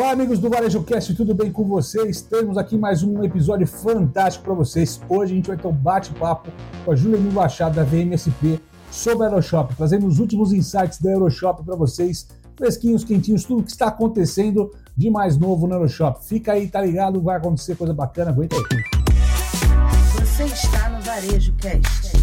Olá, amigos do Varejo Cast, tudo bem com vocês? Temos aqui mais um episódio fantástico para vocês. Hoje a gente vai ter um bate-papo com a Juliane Machado da VMSP sobre a Aeroshop, trazendo os últimos insights da Aeroshop para vocês, fresquinhos, quentinhos, tudo que está acontecendo de mais novo na Aeroshop. Fica aí, tá ligado? Vai acontecer coisa bacana, aguenta aí. Você está no Varejo Cast.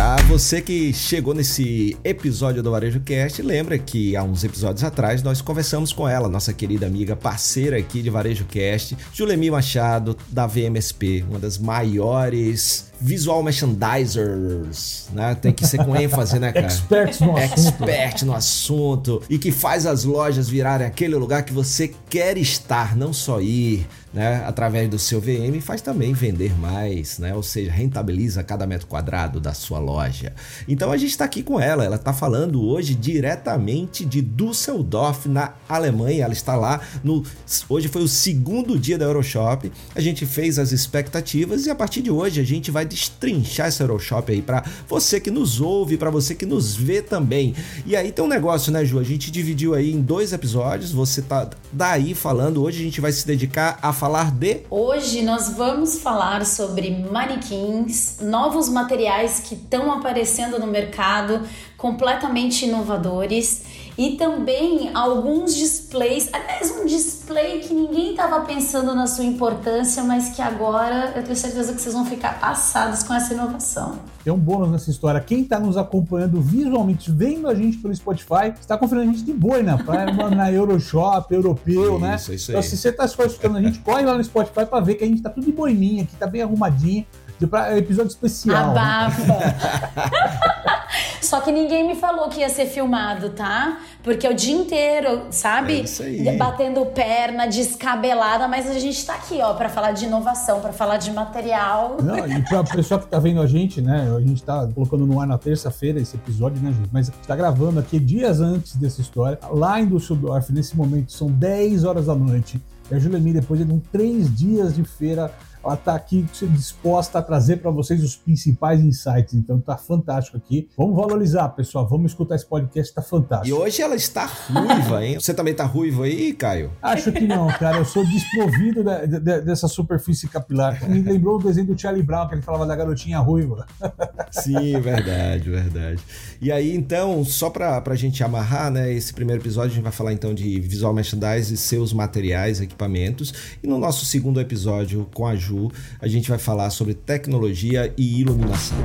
Para você que chegou nesse episódio do Varejo Cast, lembra que há uns episódios atrás nós conversamos com ela, nossa querida amiga, parceira aqui de Varejo Cast, Julemi Machado, da VMSP, uma das maiores visual merchandisers, né? Tem que ser com ênfase, né, cara? Experts no assunto. Expert no assunto e que faz as lojas virarem aquele lugar que você quer estar, não só ir, né, através do seu VM, faz também vender mais, né? Ou seja, rentabiliza cada metro quadrado da sua loja. Então a gente está aqui com ela, ela está falando hoje diretamente de Düsseldorf, na Alemanha. Ela está lá no hoje foi o segundo dia da Euroshop. A gente fez as expectativas e a partir de hoje a gente vai destrinchar essa Euroshop aí para você que nos ouve, para você que nos vê também. E aí tem um negócio, né, Ju? A gente dividiu aí em dois episódios. Você tá daí falando. Hoje a gente vai se dedicar a falar de. Hoje nós vamos falar sobre manequins, novos materiais que estão aparecendo no mercado, completamente inovadores e também alguns displays, aliás, um display que ninguém estava pensando na sua importância, mas que agora eu tenho certeza que vocês vão ficar passados com essa inovação. Tem um bônus nessa história. Quem está nos acompanhando visualmente, vendo a gente pelo Spotify, está conferindo a gente de boi na praia, na Euroshop, europeu, Isso, né? isso aí. Então, se você está só escutando a gente, corre lá no Spotify para ver que a gente está tudo de boininha aqui, tá bem arrumadinho. De pra- episódio especial. né? Só que ninguém me falou que ia ser filmado, tá? Porque é o dia inteiro, sabe? É isso aí. Batendo perna, descabelada, mas a gente tá aqui, ó, pra falar de inovação, pra falar de material. Não, e pra pessoa que tá vendo a gente, né? A gente tá colocando no ar na terça-feira esse episódio, né, gente? Mas a gente tá gravando aqui dias antes dessa história. Lá em Düsseldorf, nesse momento, são 10 horas da noite. E a Julemir, depois de um três dias de feira, ela tá aqui disposta a trazer para vocês os principais insights. Então tá fantástico aqui. Vamos valorizar, pessoal. Vamos escutar esse podcast, tá E fantástico. hoje ela está ruiva, hein? Você também tá ruivo aí, Caio? Acho que não, cara. Eu sou desprovido da- dessa superfície capilar. Me lembrou o desenho do Charlie Brown, que ele falava da garotinha ruiva. Sim, verdade, verdade. E aí, então, só pra, pra gente amarrar, né, esse primeiro episódio, a gente vai falar então de visual merchandise, seus materiais, equipamentos. E no nosso segundo episódio, com a A gente vai falar sobre tecnologia e iluminação.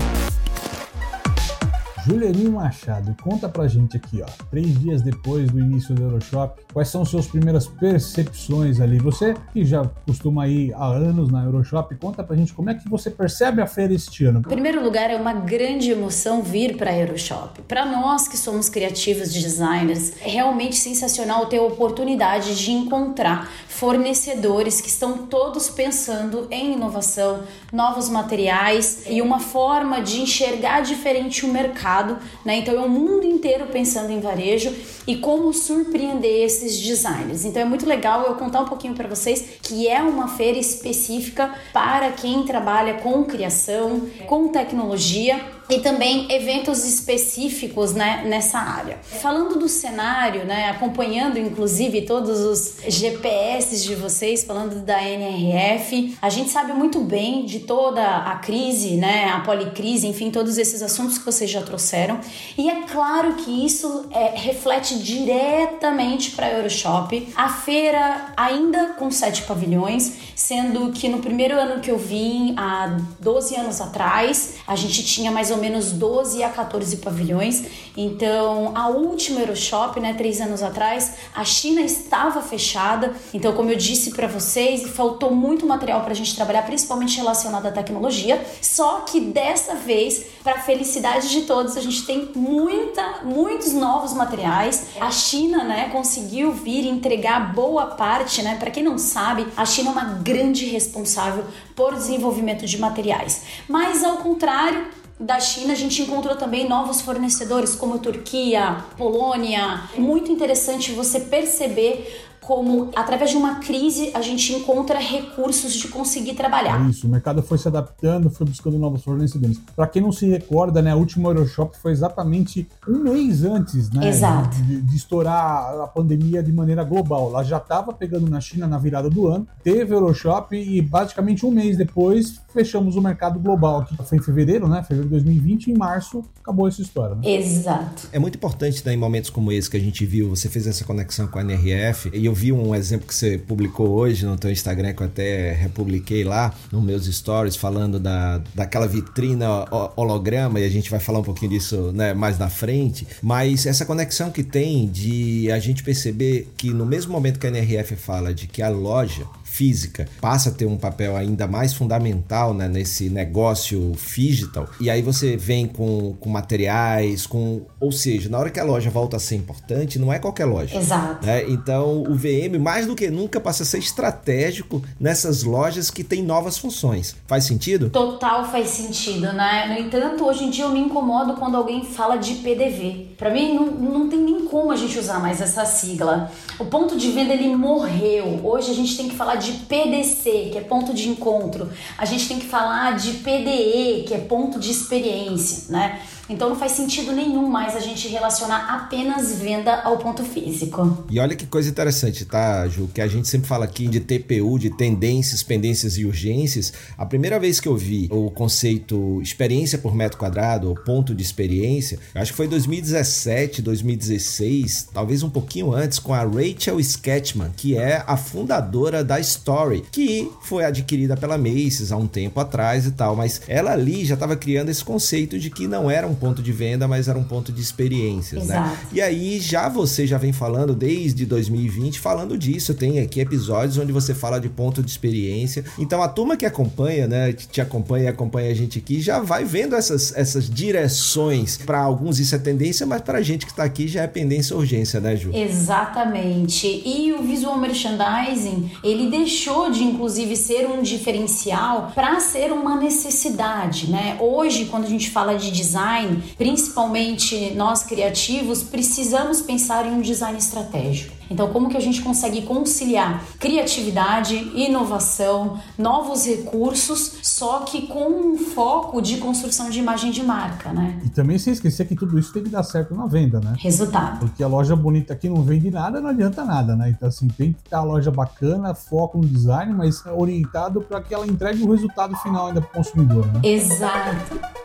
Julianinho Machado, conta pra gente aqui, ó, três dias depois do início do Euroshop, quais são suas primeiras percepções ali? Você que já costuma ir há anos na Euroshop, conta pra gente como é que você percebe a feira este ano. Em primeiro lugar, é uma grande emoção vir para a Euroshop. Para nós que somos criativos de designers, é realmente sensacional ter a oportunidade de encontrar fornecedores que estão todos pensando em inovação, novos materiais e uma forma de enxergar diferente o mercado, né? Então é o mundo inteiro pensando em varejo e como surpreender esses designers. Então é muito legal eu contar um pouquinho para vocês que é uma feira específica para quem trabalha com criação, com tecnologia e também eventos específicos né, nessa área. Falando do cenário, né, acompanhando inclusive todos os GPS de vocês, falando da NRF, a gente sabe muito bem de toda a crise, né, a policrise, enfim, todos esses assuntos que vocês já trouxeram. E é claro que isso é, reflete diretamente para a Euroshop. A feira ainda com sete pavilhões, sendo que no primeiro ano que eu vim, há 12 anos atrás, a gente tinha mais ou menos 12 a 14 pavilhões. Então, a última Euroshop, né, três anos atrás, a China estava fechada. Então, como eu disse para vocês, faltou muito material para a gente trabalhar, principalmente relacionado à tecnologia. Só que dessa vez, para felicidade de todos, a gente tem muita, muitos novos materiais. A China, né, conseguiu vir entregar boa parte, né? Para quem não sabe, a China é uma grande responsável por desenvolvimento de materiais. Mas ao contrário, da China, a gente encontrou também novos fornecedores como Turquia, Polônia. Muito interessante você perceber como através de uma crise a gente encontra recursos de conseguir trabalhar. Isso, o mercado foi se adaptando, foi buscando novos fornecedores. Para quem não se recorda, né, o último Euroshop foi exatamente um mês antes, né, Exato. De, de estourar a pandemia de maneira global. Ela já estava pegando na China na virada do ano, teve Euroshop e basicamente um mês depois fechamos o mercado global, que foi em fevereiro, né, fevereiro de 2020, e em março acabou essa história. Né? Exato. É muito importante né, em momentos como esse que a gente viu, você fez essa conexão com a NRF, e eu vi um exemplo que você publicou hoje no teu Instagram, que eu até republiquei lá nos meus stories, falando da, daquela vitrina holograma, e a gente vai falar um pouquinho disso né, mais na frente, mas essa conexão que tem de a gente perceber que no mesmo momento que a NRF fala de que a loja física passa a ter um papel ainda mais fundamental né, nesse negócio digital. E aí você vem com, com materiais, com. Ou seja, na hora que a loja volta a ser importante, não é qualquer loja. Exato. Né? Então o VM, mais do que nunca, passa a ser estratégico nessas lojas que têm novas funções. Faz sentido? Total faz sentido, né? No entanto, hoje em dia eu me incomodo quando alguém fala de PDV. Para mim, não, não tem nem como a gente usar mais essa sigla. O ponto de venda ele morreu. Hoje a gente tem que falar de de PDC, que é ponto de encontro. A gente tem que falar de PDE, que é ponto de experiência, né? Então não faz sentido nenhum mais a gente relacionar apenas venda ao ponto físico. E olha que coisa interessante, tá, Ju? Que a gente sempre fala aqui de TPU, de tendências, pendências e urgências. A primeira vez que eu vi o conceito experiência por metro quadrado, ou ponto de experiência, acho que foi 2017, 2016, talvez um pouquinho antes, com a Rachel Sketchman, que é a fundadora da Story, que foi adquirida pela Macy's há um tempo atrás e tal, mas ela ali já estava criando esse conceito de que não era um um ponto de venda, mas era um ponto de experiências, né? Exato. né? E aí já você já vem falando desde 2020 falando disso, tem aqui episódios onde você fala de ponto de experiência. Então a turma que acompanha, né, que te acompanha e acompanha a gente aqui, já vai vendo essas, essas direções. Para alguns isso é tendência, mas para a gente que está aqui já é pendência urgência, né, Ju? Exatamente. E o visual merchandising, ele deixou de inclusive ser um diferencial para ser uma necessidade, né? Hoje, quando a gente fala de design, design, principalmente nós criativos, precisamos pensar em um design estratégico. Então, como que a gente consegue conciliar criatividade, inovação, novos recursos, só que com um foco de construção de imagem de marca, né? E também sem esquecer que tudo isso tem que dar certo na venda, né? Resultado. Porque a loja bonita aqui não vende nada, não adianta nada, né? Então, assim, tem que estar a loja bacana, foco no design, mas orientado para que ela entregue o resultado final ainda para o consumidor, né? Exato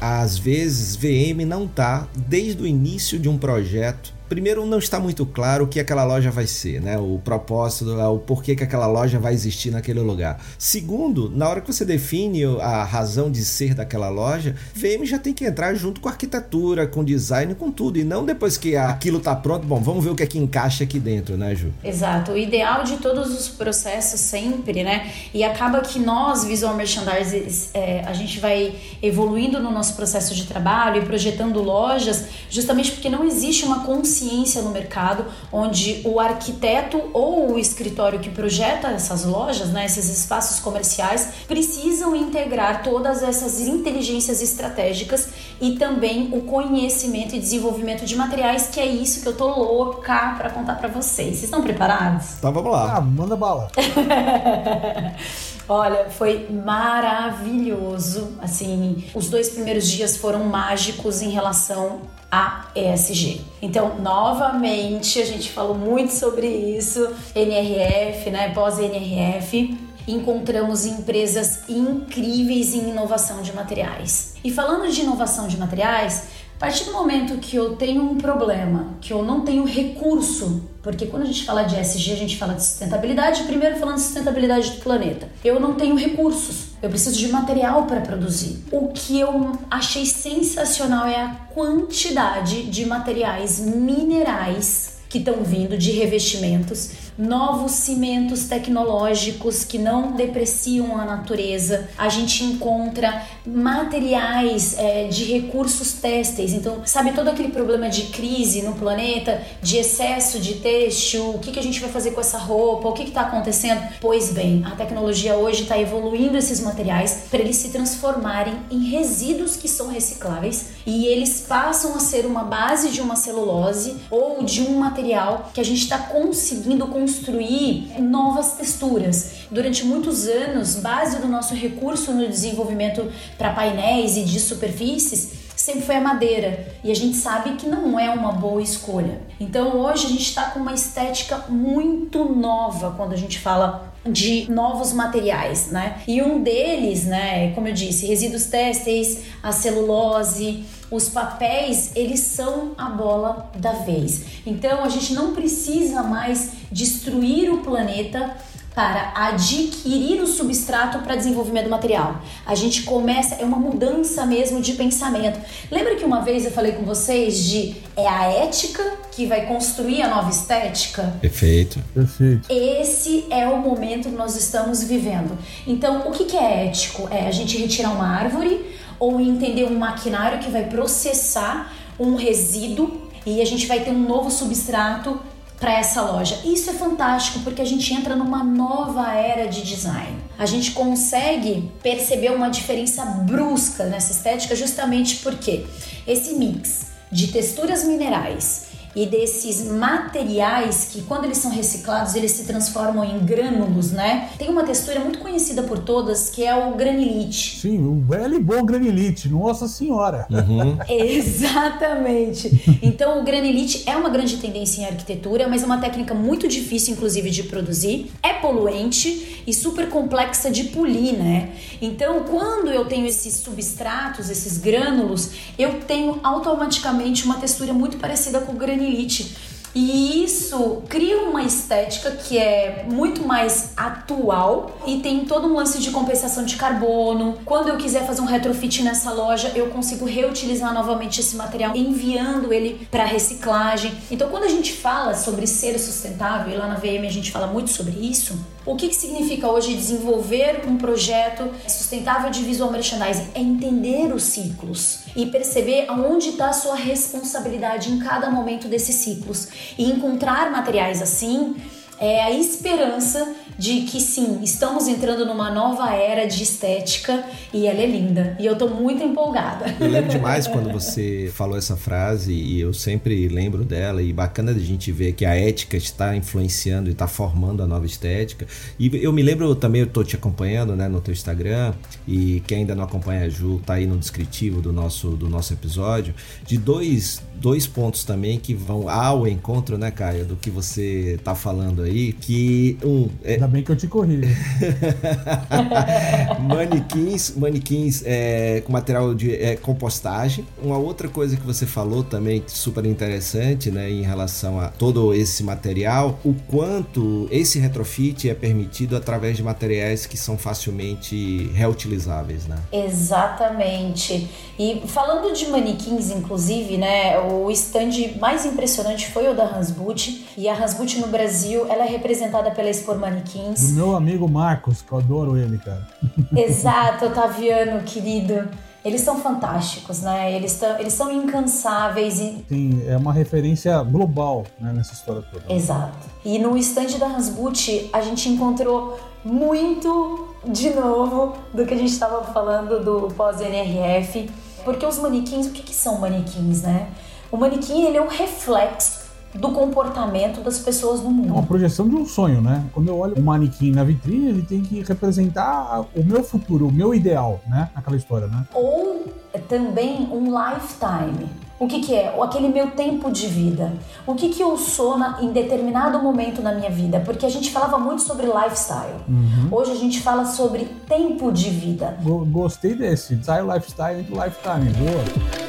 às vezes VM não tá desde o início de um projeto primeiro não está muito claro o que aquela loja vai ser, né? O propósito, o porquê que aquela loja vai existir naquele lugar. Segundo, na hora que você define a razão de ser daquela loja, VM já tem que entrar junto com a arquitetura, com design, com tudo, e não depois que aquilo tá pronto, bom, vamos ver o que é que encaixa aqui dentro, né, Ju? Exato. O ideal de todos os processos sempre, né? E acaba que nós, visual merchandisers, é, a gente vai evoluindo no nosso processo de trabalho e projetando lojas, justamente porque não existe uma consciência consciência no mercado, onde o arquiteto ou o escritório que projeta essas lojas, né, esses espaços comerciais, precisam integrar todas essas inteligências estratégicas e também o conhecimento e desenvolvimento de materiais, que é isso que eu tô louca para contar para vocês. Vocês estão preparados? Então vamos lá. Ah, manda bala. Olha, foi maravilhoso. Assim, os dois primeiros dias foram mágicos em relação a ESG. Então, novamente, a gente falou muito sobre isso, NRF, né, pós-NRF, encontramos empresas incríveis em inovação de materiais. E falando de inovação de materiais, a partir do momento que eu tenho um problema, que eu não tenho recurso, porque quando a gente fala de ESG, a gente fala de sustentabilidade, primeiro falando de sustentabilidade do planeta. Eu não tenho recursos, eu preciso de material para produzir. O que eu achei sensacional é a quantidade de materiais minerais que estão vindo de revestimentos novos cimentos tecnológicos que não depreciam a natureza. A gente encontra materiais é, de recursos têxteis. Então, sabe todo aquele problema de crise no planeta, de excesso de têxtil? O que, que a gente vai fazer com essa roupa? O que está acontecendo? Pois bem, a tecnologia hoje está evoluindo esses materiais para eles se transformarem em resíduos que são recicláveis e eles passam a ser uma base de uma celulose ou de um material que a gente está conseguindo construir novas texturas. Durante muitos anos, base do nosso recurso no desenvolvimento para painéis e de superfícies sempre foi a madeira e a gente sabe que não é uma boa escolha. Então hoje a gente está com uma estética muito nova quando a gente fala de novos materiais, né? E um deles, né, como eu disse, resíduos têxteis, a celulose, os papéis, eles são a bola da vez. Então a gente não precisa mais destruir o planeta para adquirir o substrato para desenvolvimento do material. A gente começa, é uma mudança mesmo de pensamento. Lembra que uma vez eu falei com vocês de é a ética que vai construir a nova estética? Perfeito. Perfeito. Esse é o momento que nós estamos vivendo. Então, o que, que é ético? É a gente retirar uma árvore ou entender um maquinário que vai processar um resíduo e a gente vai ter um novo substrato para essa loja. Isso é fantástico porque a gente entra numa nova era de design. A gente consegue perceber uma diferença brusca nessa estética justamente porque esse mix de texturas minerais e desses materiais que quando eles são reciclados eles se transformam em grânulos, né? Tem uma textura muito conhecida por todas que é o granilite. Sim, o velho e bom granilite, nossa senhora. Uhum. Exatamente. Então o granilite é uma grande tendência em arquitetura, mas é uma técnica muito difícil inclusive de produzir, é poluente e super complexa de polir, né? Então quando eu tenho esses substratos, esses grânulos, eu tenho automaticamente uma textura muito parecida com o granilite E isso cria uma estética que é muito mais atual e tem todo um lance de compensação de carbono. Quando eu quiser fazer um retrofit nessa loja, eu consigo reutilizar novamente esse material, enviando ele para reciclagem. Então, quando a gente fala sobre ser sustentável, e lá na VM a gente fala muito sobre isso, o que, que significa hoje desenvolver um projeto sustentável de visual merchandising? É entender os ciclos e perceber aonde está a sua responsabilidade em cada momento desses ciclos. E encontrar materiais assim é a esperança de que sim, estamos entrando numa nova era de estética e ela é linda. E eu tô muito empolgada. Eu lembro demais quando você falou essa frase e eu sempre lembro dela. E bacana a gente ver que a ética está influenciando e está formando a nova estética. E eu me lembro também, eu tô te acompanhando né, no teu Instagram. E quem ainda não acompanha a Ju, tá aí no descritivo do nosso, do nosso episódio. De dois, dois pontos também que vão ao encontro, né, Caio, do que você tá falando aí. Que um. É, bem que eu te corri. manequins, manequins é, com material de é, compostagem. Uma outra coisa que você falou também, super interessante, né, em relação a todo esse material, o quanto esse retrofit é permitido através de materiais que são facilmente reutilizáveis, né? Exatamente. E falando de manequins, inclusive, né, o stand mais impressionante foi o da Hansboot. E a Hansboot no Brasil, ela é representada pela Expor Manequim do meu amigo Marcos, que eu adoro ele, cara. Exato, Otaviano, querido. Eles são fantásticos, né? Eles, tão, eles são incansáveis. E... Sim, é uma referência global né, nessa história toda. Exato. E no estande da Hansboot, a gente encontrou muito, de novo, do que a gente estava falando do pós-NRF. Porque os manequins, o que, que são manequins, né? O manequim, ele é um reflexo do comportamento das pessoas no mundo. É uma projeção de um sonho, né? Quando eu olho um manequim na vitrine, ele tem que representar o meu futuro, o meu ideal, né? Aquela história, né? Ou também um lifetime. O que, que é? Aquele meu tempo de vida. O que, que eu sou na, em determinado momento na minha vida? Porque a gente falava muito sobre lifestyle. Uhum. Hoje a gente fala sobre tempo de vida. Gostei desse. Sai lifestyle entre lifetime. Boa.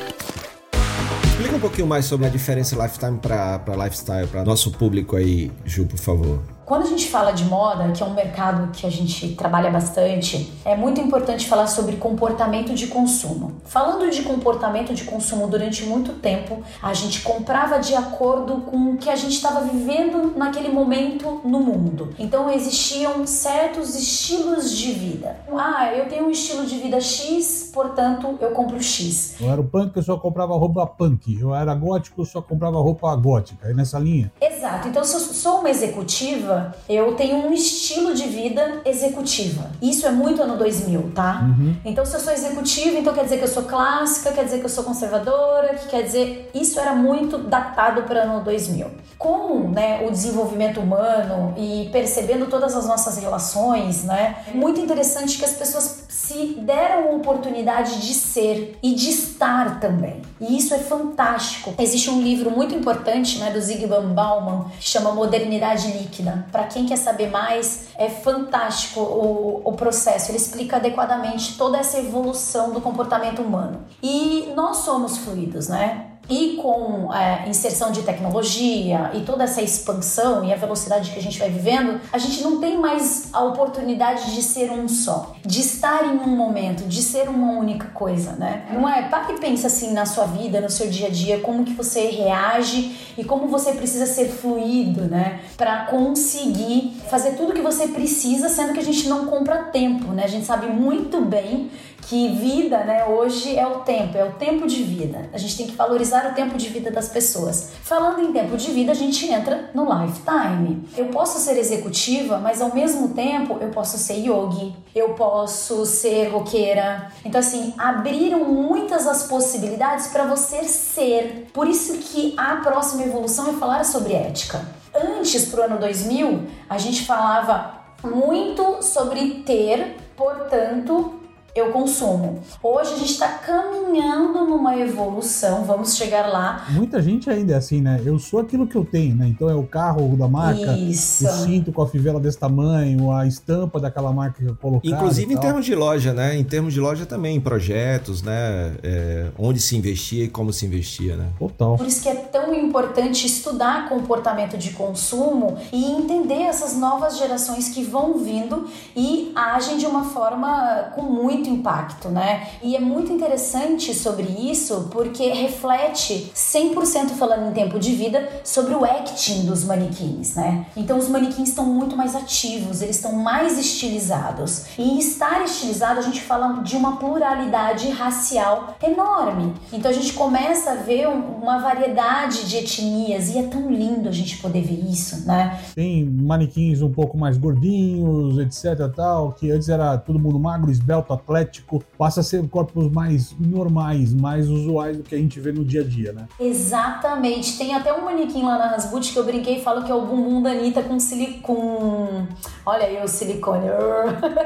Explica um pouquinho mais sobre a diferença lifetime para lifestyle, para nosso público aí, Ju, por favor. Quando a gente fala de moda, que é um mercado que a gente trabalha bastante, é muito importante falar sobre comportamento de consumo. Falando de comportamento de consumo durante muito tempo, a gente comprava de acordo com o que a gente estava vivendo naquele momento no mundo. Então existiam certos estilos de vida. Ah, eu tenho um estilo de vida X, portanto eu compro X. Eu era punk, eu só comprava roupa punk. Eu era gótico, eu só comprava roupa gótica. É nessa linha? Exato. Então se eu sou uma executiva, eu tenho um estilo de vida executiva. Isso é muito ano 2000, tá? Uhum. Então se eu sou executiva, então quer dizer que eu sou clássica, quer dizer que eu sou conservadora, que quer dizer isso era muito datado para ano 2000. Com né, o desenvolvimento humano e percebendo todas as nossas relações, né, muito interessante que as pessoas se deram a oportunidade de ser e de estar também. E isso é fantástico. Existe um livro muito importante, né, do Zygmunt Bauman, que chama Modernidade Líquida. Para quem quer saber mais, é fantástico o, o processo. Ele explica adequadamente toda essa evolução do comportamento humano. E nós somos fluidos, né? E com é, inserção de tecnologia e toda essa expansão e a velocidade que a gente vai vivendo, a gente não tem mais a oportunidade de ser um só, de estar em um momento, de ser uma única coisa, né? Não é? Para e pensa assim na sua vida, no seu dia a dia, como que você reage e como você precisa ser fluido, né? Para conseguir fazer tudo que você precisa, sendo que a gente não compra tempo, né? A gente sabe muito bem que vida, né, hoje é o tempo, é o tempo de vida. A gente tem que valorizar o tempo de vida das pessoas. Falando em tempo de vida, a gente entra no lifetime. Eu posso ser executiva, mas ao mesmo tempo eu posso ser yogi, eu posso ser roqueira. Então assim, abriram muitas as possibilidades para você ser. Por isso que a próxima evolução é falar sobre ética. Antes pro ano 2000, a gente falava muito sobre ter, portanto, eu consumo. Hoje a gente está caminhando numa evolução, vamos chegar lá. Muita gente ainda é assim, né? Eu sou aquilo que eu tenho, né? Então é o carro da marca, Isso. o cinto com a fivela desse tamanho, a estampa daquela marca que eu coloquei. Inclusive em termos de loja, né? Em termos de loja também, projetos, né? É, onde se investia e como se investia, né? Total. Por isso que é tão importante estudar comportamento de consumo e entender essas novas gerações que vão vindo e agem de uma forma com muito impacto, né? E é muito interessante sobre isso porque reflete 100% falando em tempo de vida sobre o acting dos manequins, né? Então os manequins estão muito mais ativos, eles estão mais estilizados. E estar estilizado, a gente fala de uma pluralidade racial enorme. Então a gente começa a ver uma variedade de etnias e é tão lindo a gente poder ver isso, né? Tem manequins um pouco mais gordinhos, etc, tal, que antes era todo mundo magro, esbelto, atlético passa a ser corpos mais normais, mais usuais do que a gente vê no dia a dia, né? Exatamente. Tem até um manequim lá na Rasboot que eu brinquei e falo que é o bumbum da Anitta com silicone. Olha aí o silicone.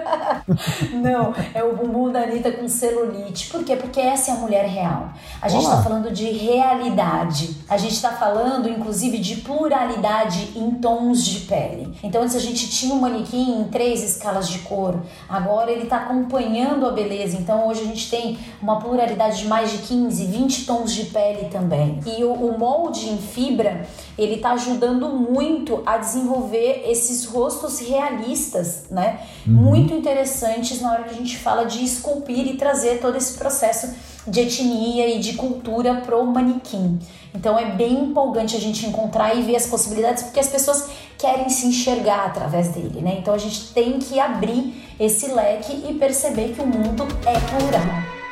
Não, é o bumbum da Anitta com celulite. Por quê? Porque essa é a mulher real. A gente está falando de realidade. A gente está falando, inclusive, de pluralidade em tons de pele. Então, antes a gente tinha um manequim em três escalas de cor. Agora ele está acompanhando a beleza. Então hoje a gente tem uma pluralidade de mais de 15, 20 tons de pele também. E o, o molde em fibra, ele tá ajudando muito a desenvolver esses rostos realistas, né? Uhum. Muito interessantes na hora que a gente fala de esculpir e trazer todo esse processo de etnia e de cultura pro manequim. Então é bem empolgante a gente encontrar e ver as possibilidades, porque as pessoas querem se enxergar através dele, né? Então a gente tem que abrir esse leque e perceber que o mundo é plural.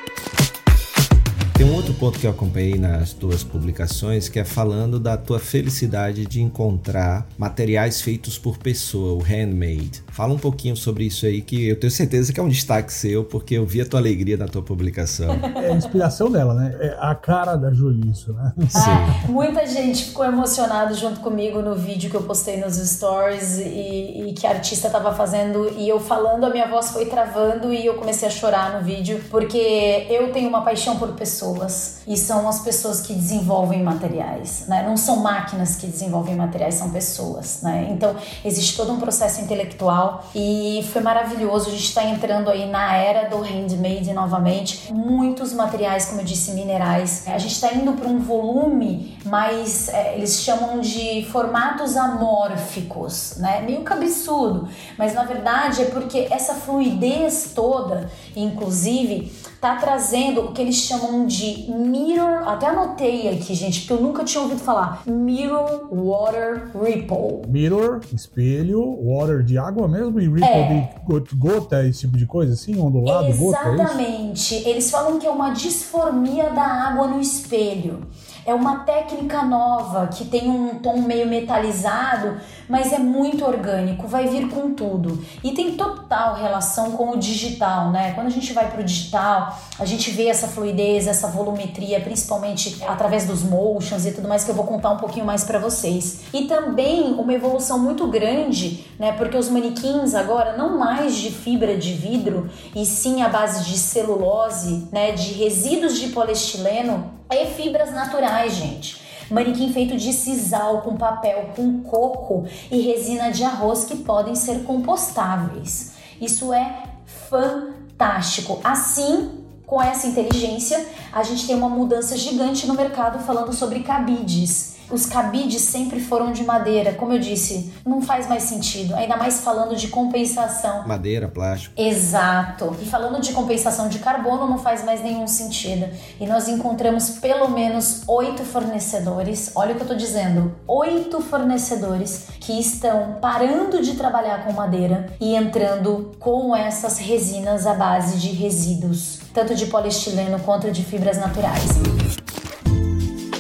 Tem um outro ponto que eu acompanhei nas tuas publicações que é falando da tua felicidade de encontrar materiais feitos por pessoa, o handmade. Fala um pouquinho sobre isso aí, que eu tenho certeza que é um destaque seu, porque eu vi a tua alegria na tua publicação. É a inspiração dela, né? É a cara da Julie, isso, né? Sim. Ah, muita gente ficou emocionada junto comigo no vídeo que eu postei nos stories e, e que a artista estava fazendo, e eu falando, a minha voz foi travando e eu comecei a chorar no vídeo, porque eu tenho uma paixão por pessoas pessoas e são as pessoas que desenvolvem materiais, né? Não são máquinas que desenvolvem materiais, são pessoas, né? Então existe todo um processo intelectual e foi maravilhoso. A gente está entrando aí na era do handmade novamente. Muitos materiais, como eu disse, minerais. A gente está indo para um volume mais, é, eles chamam de formatos amórficos, né? Meio cabeçudo, mas na verdade é porque essa fluidez toda, inclusive tá trazendo o que eles chamam de mirror, até anotei aqui, gente, porque eu nunca tinha ouvido falar. Mirror Water Ripple. Mirror, espelho, water de água mesmo e ripple é. de gota, esse tipo de coisa assim, ondulado, Exatamente. gota, é Exatamente. Eles falam que é uma disformia da água no espelho. É uma técnica nova que tem um tom meio metalizado, mas é muito orgânico, vai vir com tudo. E tem total relação com o digital, né? Quando a gente vai para o digital, a gente vê essa fluidez, essa volumetria, principalmente através dos motions e tudo mais que eu vou contar um pouquinho mais para vocês. E também uma evolução muito grande, né? Porque os manequins agora não mais de fibra de vidro e sim a base de celulose, né? De resíduos de poliestileno e fibras naturais, gente. Manequim feito de sisal com papel, com coco e resina de arroz que podem ser compostáveis. Isso é fantástico. Assim, com essa inteligência, a gente tem uma mudança gigante no mercado falando sobre cabides os cabides sempre foram de madeira. Como eu disse, não faz mais sentido. Ainda mais falando de compensação. Madeira, plástico. Exato. E falando de compensação de carbono, não faz mais nenhum sentido. E nós encontramos pelo menos oito fornecedores. Olha o que eu tô dizendo: oito fornecedores que estão parando de trabalhar com madeira e entrando com essas resinas à base de resíduos, tanto de poliestileno quanto de fibras naturais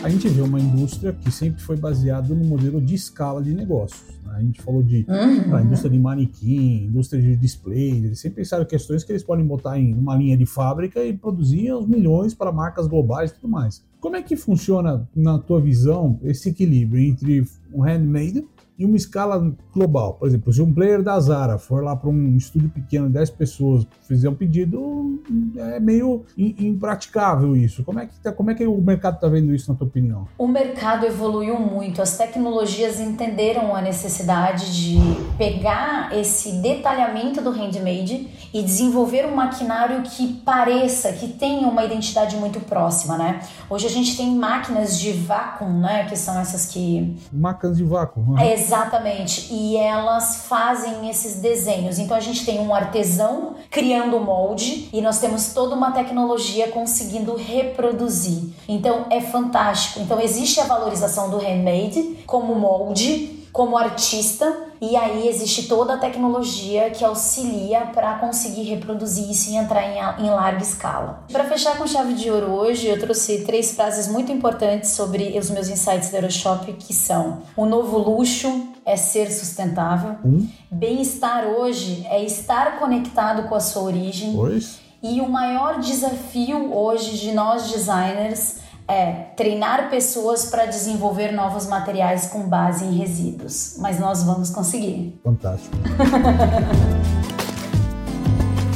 a gente vê uma indústria que sempre foi baseada no modelo de escala de negócios. Né? A gente falou de uhum. a indústria de manequim, indústria de display, eles sempre pensaram questões que eles podem botar em uma linha de fábrica e produzir os milhões para marcas globais e tudo mais. Como é que funciona, na tua visão, esse equilíbrio entre um handmade em uma escala global. Por exemplo, se um player da Zara for lá para um estúdio pequeno, 10 pessoas, fizer um pedido, é meio impraticável isso. Como é que, tá, como é que o mercado está vendo isso, na tua opinião? O mercado evoluiu muito, as tecnologias entenderam a necessidade de pegar esse detalhamento do handmade e desenvolver um maquinário que pareça, que tenha uma identidade muito próxima, né? Hoje a gente tem máquinas de vácuo, né? Que são essas que... Máquinas de vácuo. Uhum. É, Exatamente. E elas fazem esses desenhos. Então a gente tem um artesão criando o molde e nós temos toda uma tecnologia conseguindo reproduzir. Então é fantástico. Então existe a valorização do handmade como molde como artista e aí existe toda a tecnologia que auxilia para conseguir reproduzir isso e entrar em, em larga escala. Para fechar com chave de ouro hoje, eu trouxe três frases muito importantes sobre os meus insights da Euroshop que são: o novo luxo é ser sustentável, hum? bem-estar hoje é estar conectado com a sua origem. Pois. E o maior desafio hoje de nós designers é treinar pessoas para desenvolver novos materiais com base em resíduos. Mas nós vamos conseguir. Fantástico.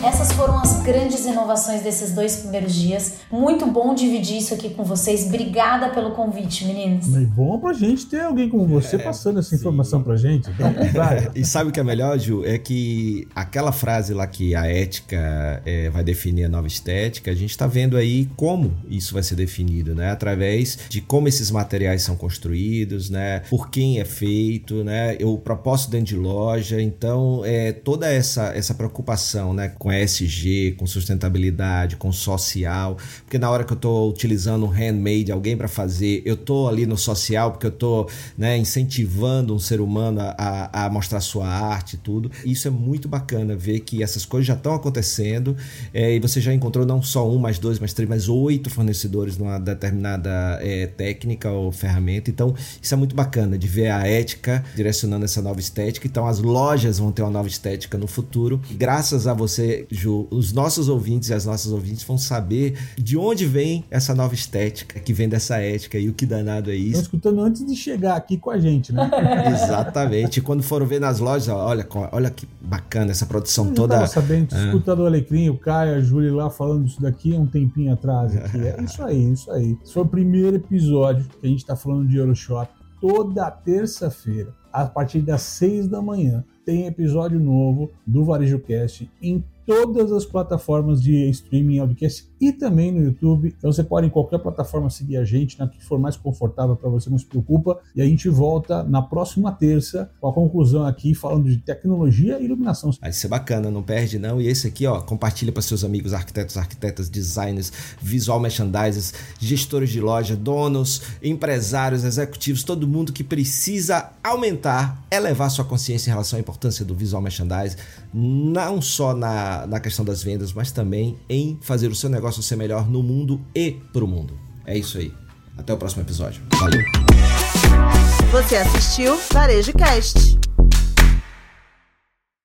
Essas foram as grandes inovações desses dois primeiros dias. Muito bom dividir isso aqui com vocês. Obrigada pelo convite, meninos. É bom pra gente ter alguém como você é, passando essa sim. informação pra gente. Então, e sabe o que é melhor, Ju? É que aquela frase lá que a ética é, vai definir a nova estética, a gente tá vendo aí como isso vai ser definido, né? Através de como esses materiais são construídos, né? Por quem é feito, né? O propósito dentro de loja. Então, é toda essa, essa preocupação, né? Com ESG, com sustentabilidade, com social, porque na hora que eu estou utilizando um handmade, alguém para fazer, eu estou ali no social porque eu estou né, incentivando um ser humano a, a mostrar sua arte e tudo. Isso é muito bacana ver que essas coisas já estão acontecendo é, e você já encontrou não só um, mais dois, mais três, mais oito fornecedores numa determinada é, técnica ou ferramenta. Então, isso é muito bacana de ver a ética direcionando essa nova estética. Então, as lojas vão ter uma nova estética no futuro. Graças a você saber, Ju, os nossos ouvintes e as nossas ouvintes vão saber de onde vem essa nova estética, que vem dessa ética e o que danado é isso. Estão escutando antes de chegar aqui com a gente, né? Exatamente. E quando foram ver nas lojas, olha, olha que bacana essa produção Eu toda. Eu sabendo, ah. escutando o Alecrim, o Caio, a Júlia lá falando isso daqui um tempinho atrás. Aqui. É isso aí, isso aí. Esse foi o primeiro episódio que a gente está falando de Euroshop. Toda terça-feira, a partir das seis da manhã, tem episódio novo do Varejo Cast em todas as plataformas de streaming audiocast e também no YouTube. Então você pode em qualquer plataforma seguir a gente, na que for mais confortável para você, não se preocupa. E a gente volta na próxima terça com a conclusão aqui falando de tecnologia e iluminação. Vai ser bacana, não perde não. E esse aqui, ó, compartilha para seus amigos arquitetos, arquitetas, designers, visual merchandisers, gestores de loja, donos, empresários, executivos, todo mundo que precisa aumentar, elevar sua consciência em relação à importância do visual merchandising, não só na na, questão das vendas, mas também em fazer o seu negócio ser melhor no mundo e pro mundo. É isso aí. Até o próximo episódio. Valeu! Você assistiu Varejo Cast